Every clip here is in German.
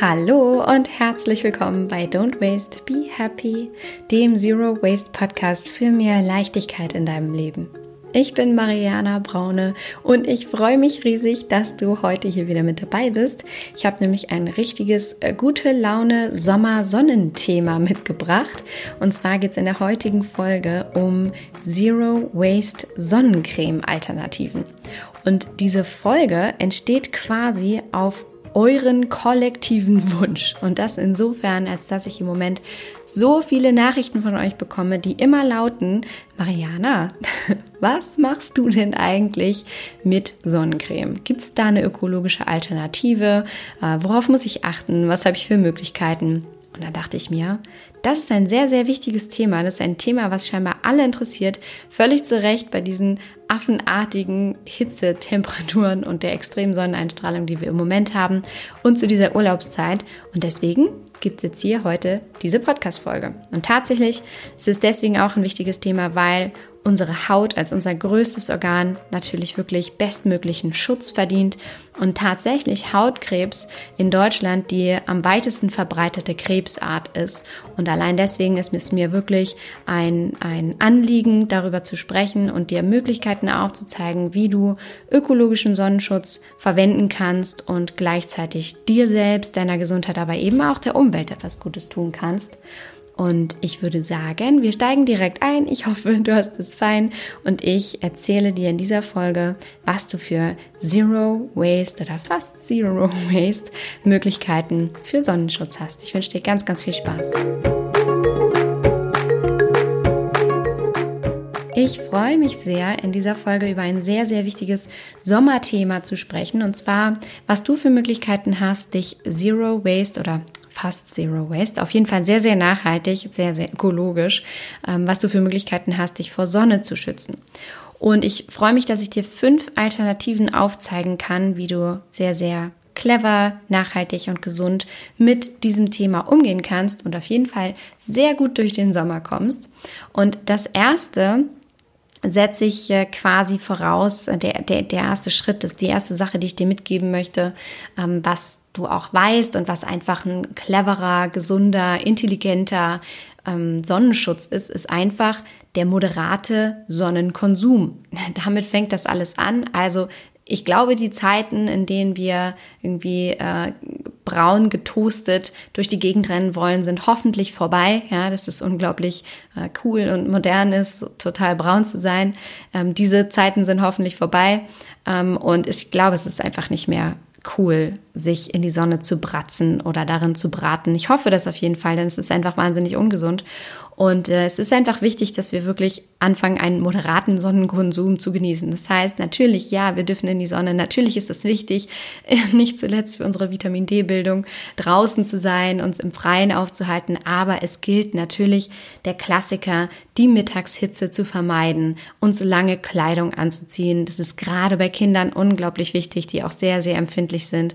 Hallo und herzlich willkommen bei Don't Waste, Be Happy, dem Zero Waste Podcast für mehr Leichtigkeit in deinem Leben. Ich bin Mariana Braune und ich freue mich riesig, dass du heute hier wieder mit dabei bist. Ich habe nämlich ein richtiges äh, gute Laune Sommer-Sonnenthema mitgebracht. Und zwar geht es in der heutigen Folge um Zero Waste Sonnencreme-Alternativen. Und diese Folge entsteht quasi auf euren kollektiven Wunsch. Und das insofern, als dass ich im Moment so viele Nachrichten von euch bekomme, die immer lauten, Mariana, was machst du denn eigentlich mit Sonnencreme? Gibt es da eine ökologische Alternative? Äh, worauf muss ich achten? Was habe ich für Möglichkeiten? Und da dachte ich mir, das ist ein sehr, sehr wichtiges Thema. Das ist ein Thema, was scheinbar alle interessiert. Völlig zu Recht bei diesen affenartigen Hitzetemperaturen und der extremen Sonneneinstrahlung, die wir im Moment haben und zu dieser Urlaubszeit. Und deswegen gibt es jetzt hier heute diese Podcast-Folge. Und tatsächlich ist es deswegen auch ein wichtiges Thema, weil unsere Haut als unser größtes Organ natürlich wirklich bestmöglichen Schutz verdient und tatsächlich Hautkrebs in Deutschland die am weitesten verbreitete Krebsart ist. Und allein deswegen ist es mir wirklich ein, ein Anliegen, darüber zu sprechen und dir Möglichkeiten aufzuzeigen, wie du ökologischen Sonnenschutz verwenden kannst und gleichzeitig dir selbst, deiner Gesundheit, aber eben auch der Umwelt etwas Gutes tun kannst. Und ich würde sagen, wir steigen direkt ein. Ich hoffe, du hast es fein. Und ich erzähle dir in dieser Folge, was du für Zero Waste oder fast Zero Waste Möglichkeiten für Sonnenschutz hast. Ich wünsche dir ganz, ganz viel Spaß. Ich freue mich sehr, in dieser Folge über ein sehr, sehr wichtiges Sommerthema zu sprechen. Und zwar, was du für Möglichkeiten hast, dich Zero Waste oder fast Zero Waste. Auf jeden Fall sehr, sehr nachhaltig, sehr, sehr ökologisch, ähm, was du für Möglichkeiten hast, dich vor Sonne zu schützen. Und ich freue mich, dass ich dir fünf Alternativen aufzeigen kann, wie du sehr, sehr clever, nachhaltig und gesund mit diesem Thema umgehen kannst und auf jeden Fall sehr gut durch den Sommer kommst. Und das erste setze ich äh, quasi voraus, äh, der, der, der erste Schritt ist die erste Sache, die ich dir mitgeben möchte, ähm, was du auch weißt und was einfach ein cleverer, gesunder, intelligenter ähm, Sonnenschutz ist, ist einfach der moderate Sonnenkonsum. Damit fängt das alles an. Also ich glaube, die Zeiten, in denen wir irgendwie äh, braun getoastet durch die Gegend rennen wollen, sind hoffentlich vorbei. Ja, das ist unglaublich äh, cool und modern ist, total braun zu sein. Ähm, diese Zeiten sind hoffentlich vorbei. Ähm, und ich glaube, es ist einfach nicht mehr cool, sich in die Sonne zu bratzen oder darin zu braten. Ich hoffe das auf jeden Fall, denn es ist einfach wahnsinnig ungesund. Und äh, es ist einfach wichtig, dass wir wirklich anfangen, einen moderaten Sonnenkonsum zu genießen. Das heißt, natürlich, ja, wir dürfen in die Sonne. Natürlich ist es wichtig, nicht zuletzt für unsere Vitamin D-Bildung draußen zu sein, uns im Freien aufzuhalten. Aber es gilt natürlich der Klassiker, die Mittagshitze zu vermeiden, uns lange Kleidung anzuziehen. Das ist gerade bei Kindern unglaublich wichtig, die auch sehr, sehr empfindlich sind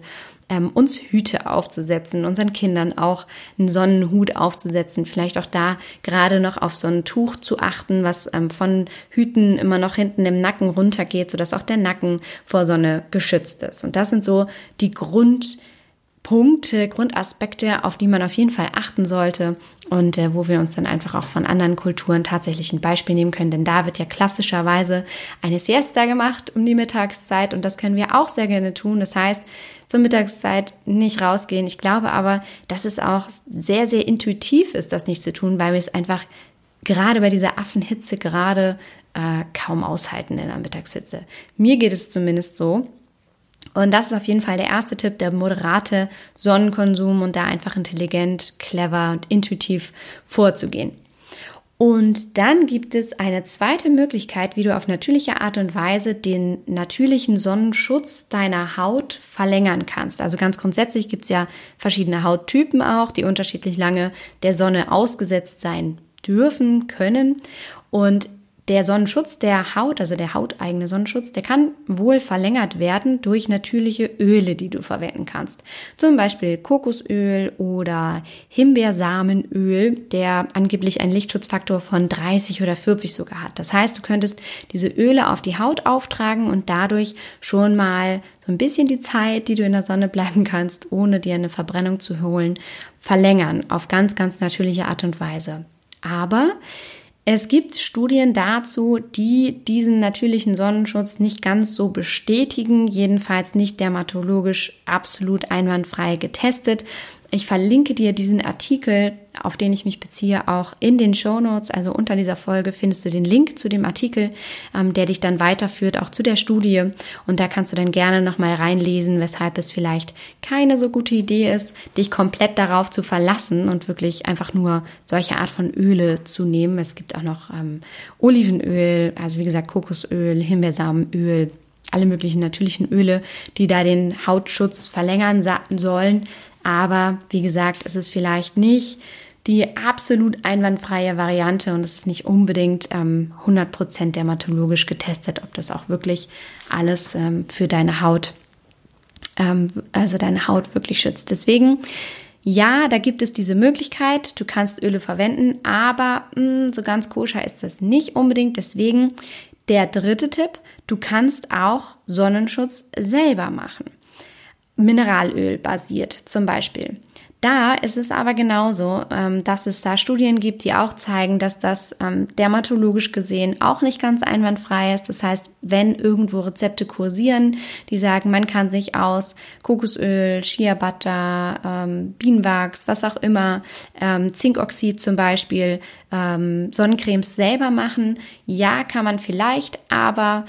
ähm, uns Hüte aufzusetzen, unseren Kindern auch einen Sonnenhut aufzusetzen, vielleicht auch da gerade noch auf so ein Tuch zu achten, was ähm, von Hüten immer noch hinten im Nacken runtergeht, sodass auch der Nacken vor Sonne geschützt ist. Und das sind so die Grund Punkte, Grundaspekte, auf die man auf jeden Fall achten sollte und äh, wo wir uns dann einfach auch von anderen Kulturen tatsächlich ein Beispiel nehmen können. Denn da wird ja klassischerweise eine Siesta gemacht um die Mittagszeit und das können wir auch sehr gerne tun. Das heißt, zur Mittagszeit nicht rausgehen. Ich glaube aber, dass es auch sehr, sehr intuitiv ist, das nicht zu tun, weil wir es einfach gerade bei dieser Affenhitze gerade äh, kaum aushalten in der Mittagshitze. Mir geht es zumindest so. Und das ist auf jeden Fall der erste Tipp, der moderate Sonnenkonsum und da einfach intelligent, clever und intuitiv vorzugehen. Und dann gibt es eine zweite Möglichkeit, wie du auf natürliche Art und Weise den natürlichen Sonnenschutz deiner Haut verlängern kannst. Also ganz grundsätzlich gibt es ja verschiedene Hauttypen auch, die unterschiedlich lange der Sonne ausgesetzt sein dürfen, können. Und der Sonnenschutz der Haut, also der hauteigene Sonnenschutz, der kann wohl verlängert werden durch natürliche Öle, die du verwenden kannst. Zum Beispiel Kokosöl oder Himbeersamenöl, der angeblich einen Lichtschutzfaktor von 30 oder 40 sogar hat. Das heißt, du könntest diese Öle auf die Haut auftragen und dadurch schon mal so ein bisschen die Zeit, die du in der Sonne bleiben kannst, ohne dir eine Verbrennung zu holen, verlängern auf ganz, ganz natürliche Art und Weise. Aber es gibt Studien dazu, die diesen natürlichen Sonnenschutz nicht ganz so bestätigen, jedenfalls nicht dermatologisch absolut einwandfrei getestet. Ich verlinke dir diesen Artikel, auf den ich mich beziehe, auch in den Show Notes. Also unter dieser Folge findest du den Link zu dem Artikel, ähm, der dich dann weiterführt, auch zu der Studie. Und da kannst du dann gerne nochmal reinlesen, weshalb es vielleicht keine so gute Idee ist, dich komplett darauf zu verlassen und wirklich einfach nur solche Art von Öle zu nehmen. Es gibt auch noch ähm, Olivenöl, also wie gesagt Kokosöl, Himbeersamenöl, alle möglichen natürlichen Öle, die da den Hautschutz verlängern sollen. Aber wie gesagt, es ist vielleicht nicht die absolut einwandfreie Variante und es ist nicht unbedingt ähm, 100% dermatologisch getestet, ob das auch wirklich alles ähm, für deine Haut, ähm, also deine Haut wirklich schützt. Deswegen, ja, da gibt es diese Möglichkeit, du kannst Öle verwenden, aber mh, hm, so ganz koscher ist das nicht unbedingt. Deswegen der dritte Tipp, du kannst auch Sonnenschutz selber machen. Mineralöl basiert zum Beispiel. Da ist es aber genauso, ähm, dass es da Studien gibt, die auch zeigen, dass das ähm, dermatologisch gesehen auch nicht ganz einwandfrei ist. Das heißt, wenn irgendwo Rezepte kursieren, die sagen, man kann sich aus Kokosöl, Shea Butter, ähm, Bienenwachs, was auch immer, Zinkoxid zum Beispiel, Sonnencremes selber machen, ja, kann man vielleicht, aber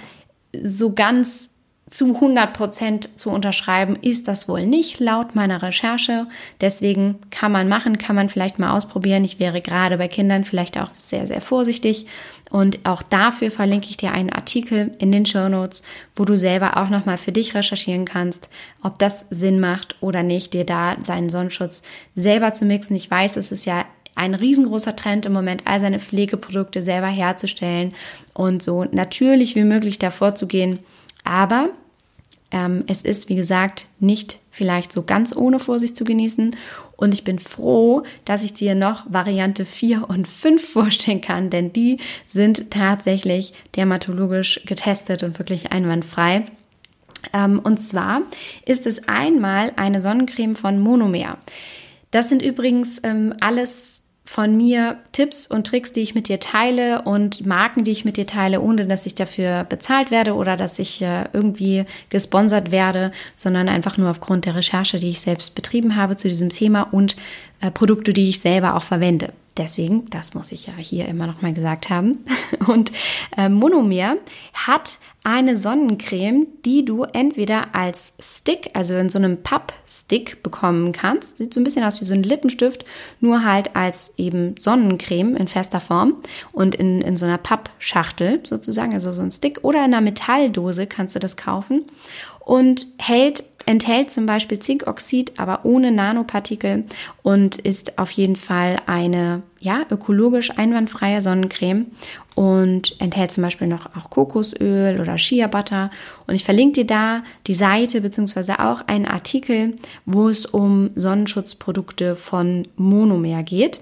so ganz zu 100 Prozent zu unterschreiben ist das wohl nicht, laut meiner Recherche. Deswegen kann man machen, kann man vielleicht mal ausprobieren. Ich wäre gerade bei Kindern vielleicht auch sehr, sehr vorsichtig. Und auch dafür verlinke ich dir einen Artikel in den Show Notes, wo du selber auch nochmal für dich recherchieren kannst, ob das Sinn macht oder nicht, dir da seinen Sonnenschutz selber zu mixen. Ich weiß, es ist ja ein riesengroßer Trend im Moment, all seine Pflegeprodukte selber herzustellen und so natürlich wie möglich davor zu gehen. Aber ähm, es ist, wie gesagt, nicht vielleicht so ganz ohne Vorsicht zu genießen. Und ich bin froh, dass ich dir noch Variante 4 und 5 vorstellen kann, denn die sind tatsächlich dermatologisch getestet und wirklich einwandfrei. Ähm, und zwar ist es einmal eine Sonnencreme von Monomer. Das sind übrigens ähm, alles von mir Tipps und Tricks, die ich mit dir teile und Marken, die ich mit dir teile, ohne dass ich dafür bezahlt werde oder dass ich äh, irgendwie gesponsert werde, sondern einfach nur aufgrund der Recherche, die ich selbst betrieben habe zu diesem Thema und äh, Produkte, die ich selber auch verwende. Deswegen, das muss ich ja hier immer noch mal gesagt haben. Und äh, Monomer hat eine Sonnencreme, die du entweder als Stick, also in so einem Pappstick bekommen kannst. Sieht so ein bisschen aus wie so ein Lippenstift, nur halt als eben Sonnencreme in fester Form und in, in so einer Pappschachtel sozusagen, also so ein Stick oder in einer Metalldose kannst du das kaufen und hält enthält zum Beispiel Zinkoxid, aber ohne Nanopartikel und ist auf jeden Fall eine ja, ökologisch einwandfreie Sonnencreme und enthält zum Beispiel noch auch Kokosöl oder Shea Butter. Und ich verlinke dir da die Seite beziehungsweise auch einen Artikel, wo es um Sonnenschutzprodukte von Monomer geht.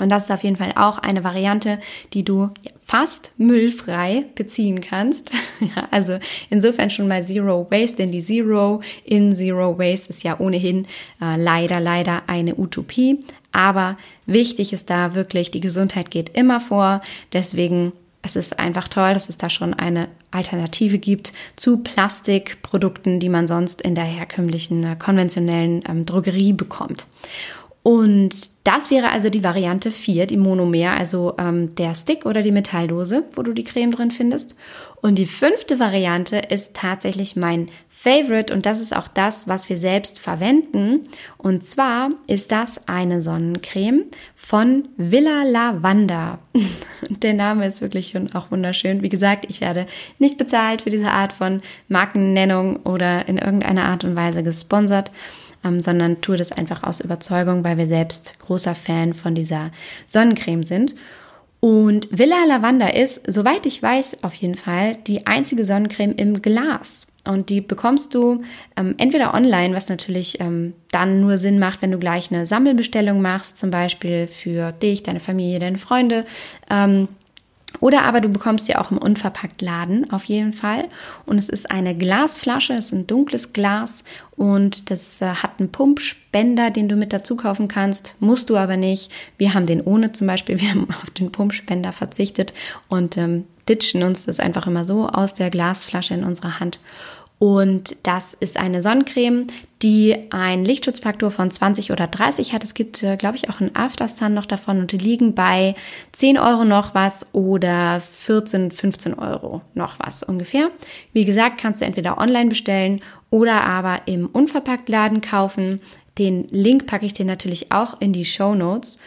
Und das ist auf jeden Fall auch eine Variante, die du fast müllfrei beziehen kannst. ja, also insofern schon mal Zero Waste, denn die Zero in Zero Waste ist ja ohnehin äh, leider, leider eine Utopie. Aber wichtig ist da wirklich, die Gesundheit geht immer vor. Deswegen es ist einfach toll, dass es da schon eine Alternative gibt zu Plastikprodukten, die man sonst in der herkömmlichen, äh, konventionellen ähm, Drogerie bekommt. Und das wäre also die Variante 4, die Monomer, also ähm, der Stick oder die Metalldose, wo du die Creme drin findest. Und die fünfte Variante ist tatsächlich mein Favorite und das ist auch das, was wir selbst verwenden. Und zwar ist das eine Sonnencreme von Villa Lavanda. Der Name ist wirklich schon auch wunderschön. Wie gesagt, ich werde nicht bezahlt für diese Art von Markennennung oder in irgendeiner Art und Weise gesponsert ähm, sondern tue das einfach aus Überzeugung, weil wir selbst großer Fan von dieser Sonnencreme sind. Und Villa Lavanda ist, soweit ich weiß, auf jeden Fall die einzige Sonnencreme im Glas. Und die bekommst du ähm, entweder online, was natürlich ähm, dann nur Sinn macht, wenn du gleich eine Sammelbestellung machst, zum Beispiel für dich, deine Familie, deine Freunde. Ähm, oder aber du bekommst sie auch im Unverpacktladen auf jeden Fall. Und es ist eine Glasflasche, es ist ein dunkles Glas und das äh, hat einen Pumpspender, den du mit dazu kaufen kannst. Musst du aber nicht. Wir haben den ohne zum Beispiel. Wir haben auf den Pumpspender verzichtet und ähm, ditchen uns das einfach immer so aus der Glasflasche in unserer Hand. Und das ist eine Sonnencreme, die einen Lichtschutzfaktor von 20 oder 30 hat. Es gibt, äh, glaube ich, auch einen Aftersun noch davon und die liegen bei 10 Euro noch was oder 14, 15 Euro noch was ungefähr. Wie gesagt, kannst du entweder online bestellen oder aber im Unverpacktladen kaufen. Den Link packe ich dir natürlich auch in die Show Notes.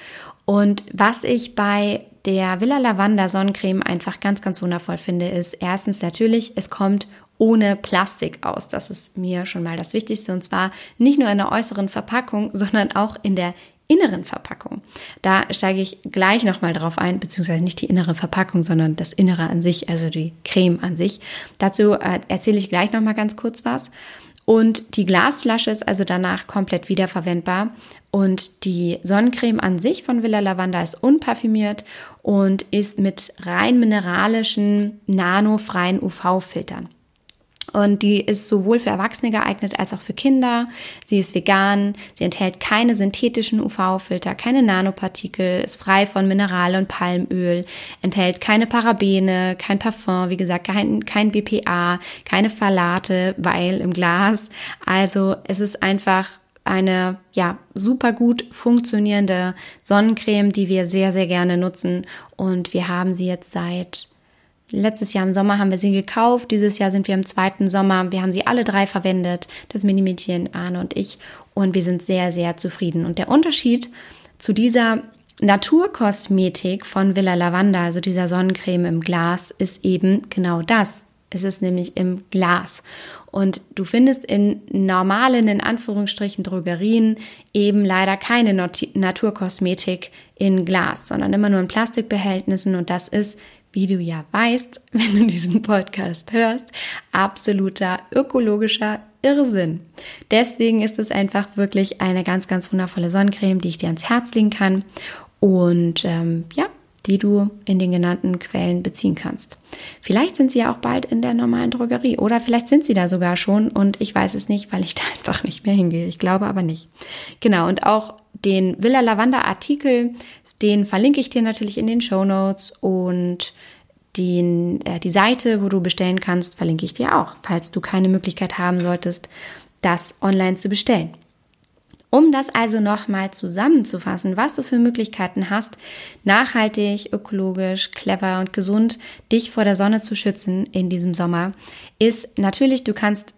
Und was ich bei der Villa Lavanda Sonnencreme einfach ganz, ganz wundervoll finde, ist erstens natürlich, es kommt ohne Plastik aus. Das ist mir schon mal das Wichtigste. Und zwar nicht nur in der äußeren Verpackung, sondern auch in der inneren Verpackung. Da steige ich gleich nochmal drauf ein, beziehungsweise nicht die innere Verpackung, sondern das Innere an sich, also die Creme an sich. Dazu äh, erzähle ich gleich nochmal ganz kurz was. Und die Glasflasche ist also danach komplett wiederverwendbar. Und die Sonnencreme an sich von Villa Lavanda ist unparfümiert und ist mit rein mineralischen, nanofreien UV-Filtern. Und die ist sowohl für Erwachsene geeignet als auch für Kinder. Sie ist vegan, sie enthält keine synthetischen UV-Filter, keine Nanopartikel, ist frei von Mineral- und Palmöl, enthält keine Parabene, kein Parfum, wie gesagt, kein, kein BPA, keine Phthalate, weil im Glas. Also es ist einfach eine ja super gut funktionierende Sonnencreme, die wir sehr sehr gerne nutzen und wir haben sie jetzt seit Letztes Jahr im Sommer haben wir sie gekauft. Dieses Jahr sind wir im zweiten Sommer. Wir haben sie alle drei verwendet. Das Mini-Mädchen, Arne und ich. Und wir sind sehr, sehr zufrieden. Und der Unterschied zu dieser Naturkosmetik von Villa Lavanda, also dieser Sonnencreme im Glas, ist eben genau das. Es ist nämlich im Glas. Und du findest in normalen, in Anführungsstrichen, Drogerien eben leider keine Naturkosmetik in Glas, sondern immer nur in Plastikbehältnissen. Und das ist wie du ja weißt, wenn du diesen Podcast hörst, absoluter ökologischer Irrsinn. Deswegen ist es einfach wirklich eine ganz, ganz wundervolle Sonnencreme, die ich dir ans Herz legen kann und ähm, ja, die du in den genannten Quellen beziehen kannst. Vielleicht sind sie ja auch bald in der normalen Drogerie oder vielleicht sind sie da sogar schon und ich weiß es nicht, weil ich da einfach nicht mehr hingehe. Ich glaube aber nicht. Genau, und auch den Villa Lavanda Artikel den verlinke ich dir natürlich in den Show Notes und den, äh, die Seite, wo du bestellen kannst, verlinke ich dir auch, falls du keine Möglichkeit haben solltest, das online zu bestellen. Um das also nochmal zusammenzufassen, was du für Möglichkeiten hast, nachhaltig, ökologisch, clever und gesund dich vor der Sonne zu schützen in diesem Sommer, ist natürlich, du kannst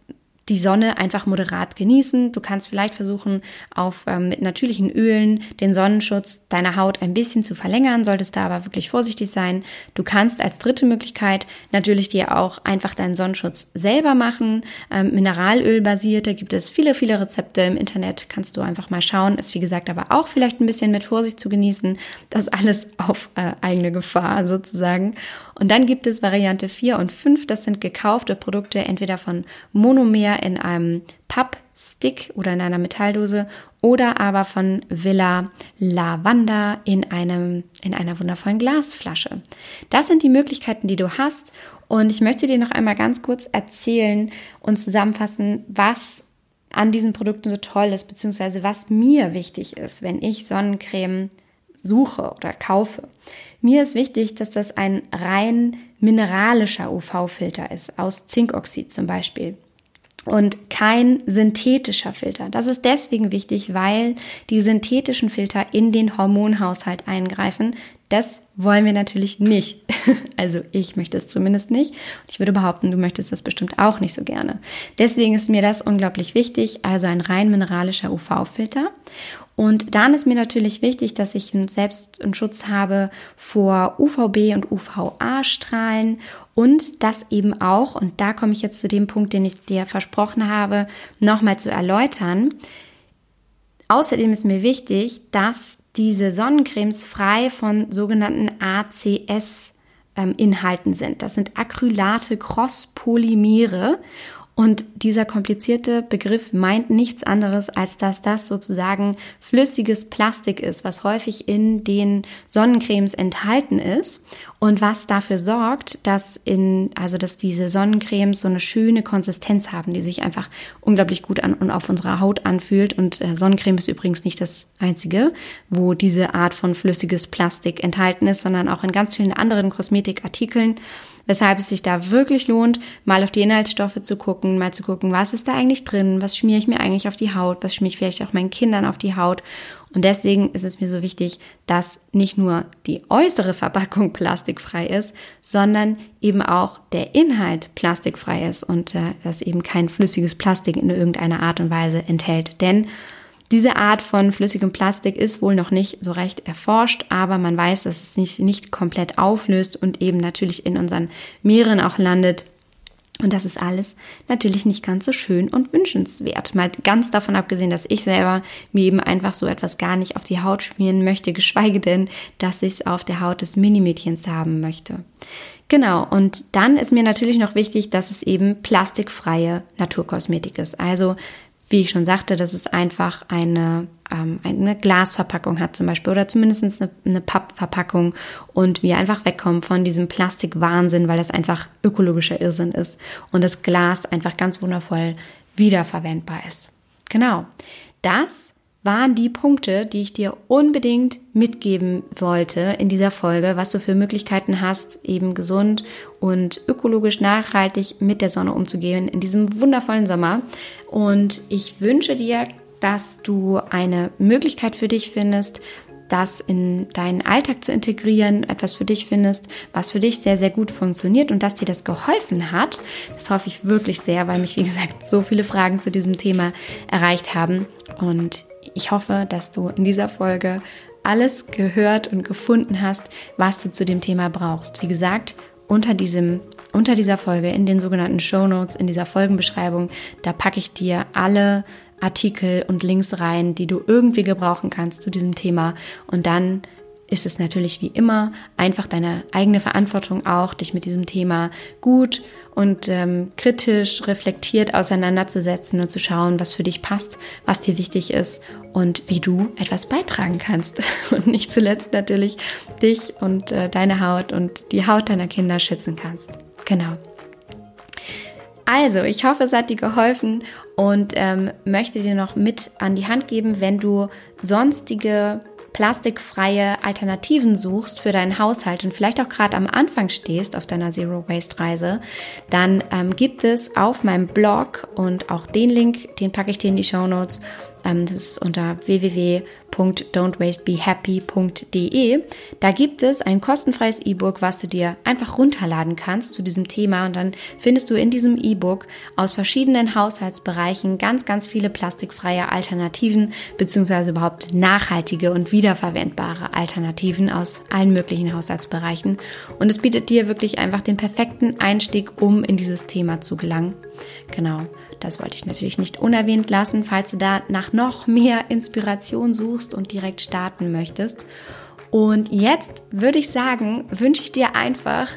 die Sonne einfach moderat genießen. Du kannst vielleicht versuchen, auf ähm, mit natürlichen Ölen den Sonnenschutz deiner Haut ein bisschen zu verlängern, solltest da aber wirklich vorsichtig sein. Du kannst als dritte Möglichkeit natürlich dir auch einfach deinen Sonnenschutz selber machen. Ähm, Mineralöl basiert, da gibt es viele, viele Rezepte im Internet. Kannst du einfach mal schauen. Ist wie gesagt aber auch vielleicht ein bisschen mit Vorsicht zu genießen. Das alles auf äh, eigene Gefahr sozusagen. Und dann gibt es Variante 4 und 5. Das sind gekaufte Produkte entweder von Monomer in einem Pappstick oder in einer Metalldose oder aber von Villa Lavanda in, einem, in einer wundervollen Glasflasche. Das sind die Möglichkeiten, die du hast. Und ich möchte dir noch einmal ganz kurz erzählen und zusammenfassen, was an diesen Produkten so toll ist, beziehungsweise was mir wichtig ist, wenn ich Sonnencreme suche oder kaufe. Mir ist wichtig, dass das ein rein mineralischer UV-Filter ist, aus Zinkoxid zum Beispiel und kein synthetischer Filter. Das ist deswegen wichtig, weil die synthetischen Filter in den Hormonhaushalt eingreifen. Das wollen wir natürlich nicht. Also ich möchte es zumindest nicht. Ich würde behaupten, du möchtest das bestimmt auch nicht so gerne. Deswegen ist mir das unglaublich wichtig. Also ein rein mineralischer UV-Filter. Und dann ist mir natürlich wichtig, dass ich selbst einen Schutz habe vor UVB und UVA-Strahlen und das eben auch, und da komme ich jetzt zu dem Punkt, den ich dir versprochen habe, nochmal zu erläutern, außerdem ist mir wichtig, dass diese Sonnencremes frei von sogenannten ACS ähm, sind. Das sind Acrylate Crosspolymere und dieser komplizierte Begriff meint nichts anderes, als dass das sozusagen flüssiges Plastik ist, was häufig in den Sonnencremes enthalten ist und was dafür sorgt, dass in, also dass diese Sonnencremes so eine schöne Konsistenz haben, die sich einfach unglaublich gut an und auf unserer Haut anfühlt. Und äh, Sonnencreme ist übrigens nicht das einzige, wo diese Art von flüssiges Plastik enthalten ist, sondern auch in ganz vielen anderen Kosmetikartikeln weshalb es sich da wirklich lohnt, mal auf die Inhaltsstoffe zu gucken, mal zu gucken, was ist da eigentlich drin, was schmiere ich mir eigentlich auf die Haut, was schmiere ich vielleicht auch meinen Kindern auf die Haut. Und deswegen ist es mir so wichtig, dass nicht nur die äußere Verpackung plastikfrei ist, sondern eben auch der Inhalt plastikfrei ist und äh, dass eben kein flüssiges Plastik in irgendeiner Art und Weise enthält. Denn diese Art von flüssigem Plastik ist wohl noch nicht so recht erforscht, aber man weiß, dass es sich nicht komplett auflöst und eben natürlich in unseren Meeren auch landet. Und das ist alles natürlich nicht ganz so schön und wünschenswert. Mal ganz davon abgesehen, dass ich selber mir eben einfach so etwas gar nicht auf die Haut schmieren möchte, geschweige denn, dass ich es auf der Haut des Minimädchens haben möchte. Genau, und dann ist mir natürlich noch wichtig, dass es eben plastikfreie Naturkosmetik ist. Also wie ich schon sagte, dass es einfach eine, ähm, eine Glasverpackung hat zum Beispiel oder zumindest eine, eine Pappverpackung und wir einfach wegkommen von diesem Plastikwahnsinn, weil das einfach ökologischer Irrsinn ist und das Glas einfach ganz wundervoll wiederverwendbar ist. Genau. Das waren die Punkte, die ich dir unbedingt mitgeben wollte in dieser Folge, was du für Möglichkeiten hast, eben gesund und ökologisch nachhaltig mit der Sonne umzugehen in diesem wundervollen Sommer. Und ich wünsche dir, dass du eine Möglichkeit für dich findest, das in deinen Alltag zu integrieren, etwas für dich findest, was für dich sehr, sehr gut funktioniert und dass dir das geholfen hat. Das hoffe ich wirklich sehr, weil mich, wie gesagt, so viele Fragen zu diesem Thema erreicht haben. Und ich hoffe, dass du in dieser Folge alles gehört und gefunden hast, was du zu dem Thema brauchst. Wie gesagt, unter diesem unter dieser Folge in den sogenannten Show Notes, in dieser Folgenbeschreibung, da packe ich dir alle Artikel und Links rein, die du irgendwie gebrauchen kannst zu diesem Thema. Und dann ist es natürlich wie immer einfach deine eigene Verantwortung auch, dich mit diesem Thema gut und ähm, kritisch reflektiert auseinanderzusetzen und zu schauen, was für dich passt, was dir wichtig ist und wie du etwas beitragen kannst. Und nicht zuletzt natürlich dich und äh, deine Haut und die Haut deiner Kinder schützen kannst. Genau. Also, ich hoffe, es hat dir geholfen und ähm, möchte dir noch mit an die Hand geben, wenn du sonstige plastikfreie Alternativen suchst für deinen Haushalt und vielleicht auch gerade am Anfang stehst auf deiner Zero Waste Reise, dann ähm, gibt es auf meinem Blog und auch den Link, den packe ich dir in die Show Notes, ähm, das ist unter www.don'twastebehappy.de. Da gibt es ein kostenfreies E-Book, was du dir einfach runterladen kannst zu diesem Thema. Und dann findest du in diesem E-Book aus verschiedenen Haushaltsbereichen ganz, ganz viele plastikfreie Alternativen, beziehungsweise überhaupt nachhaltige und wiederverwendbare Alternativen aus allen möglichen Haushaltsbereichen. Und es bietet dir wirklich einfach den perfekten Einstieg, um in dieses Thema zu gelangen. Genau, das wollte ich natürlich nicht unerwähnt lassen, falls du da nach noch mehr Inspiration suchst und direkt starten möchtest. Und jetzt würde ich sagen, wünsche ich dir einfach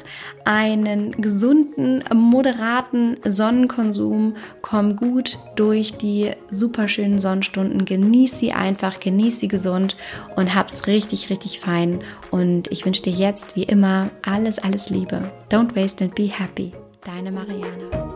einen gesunden, moderaten Sonnenkonsum. Komm gut durch die superschönen Sonnenstunden. Genieß sie einfach, genieß sie gesund und hab's richtig, richtig fein. Und ich wünsche dir jetzt wie immer alles, alles Liebe. Don't waste and be happy. Deine Mariana.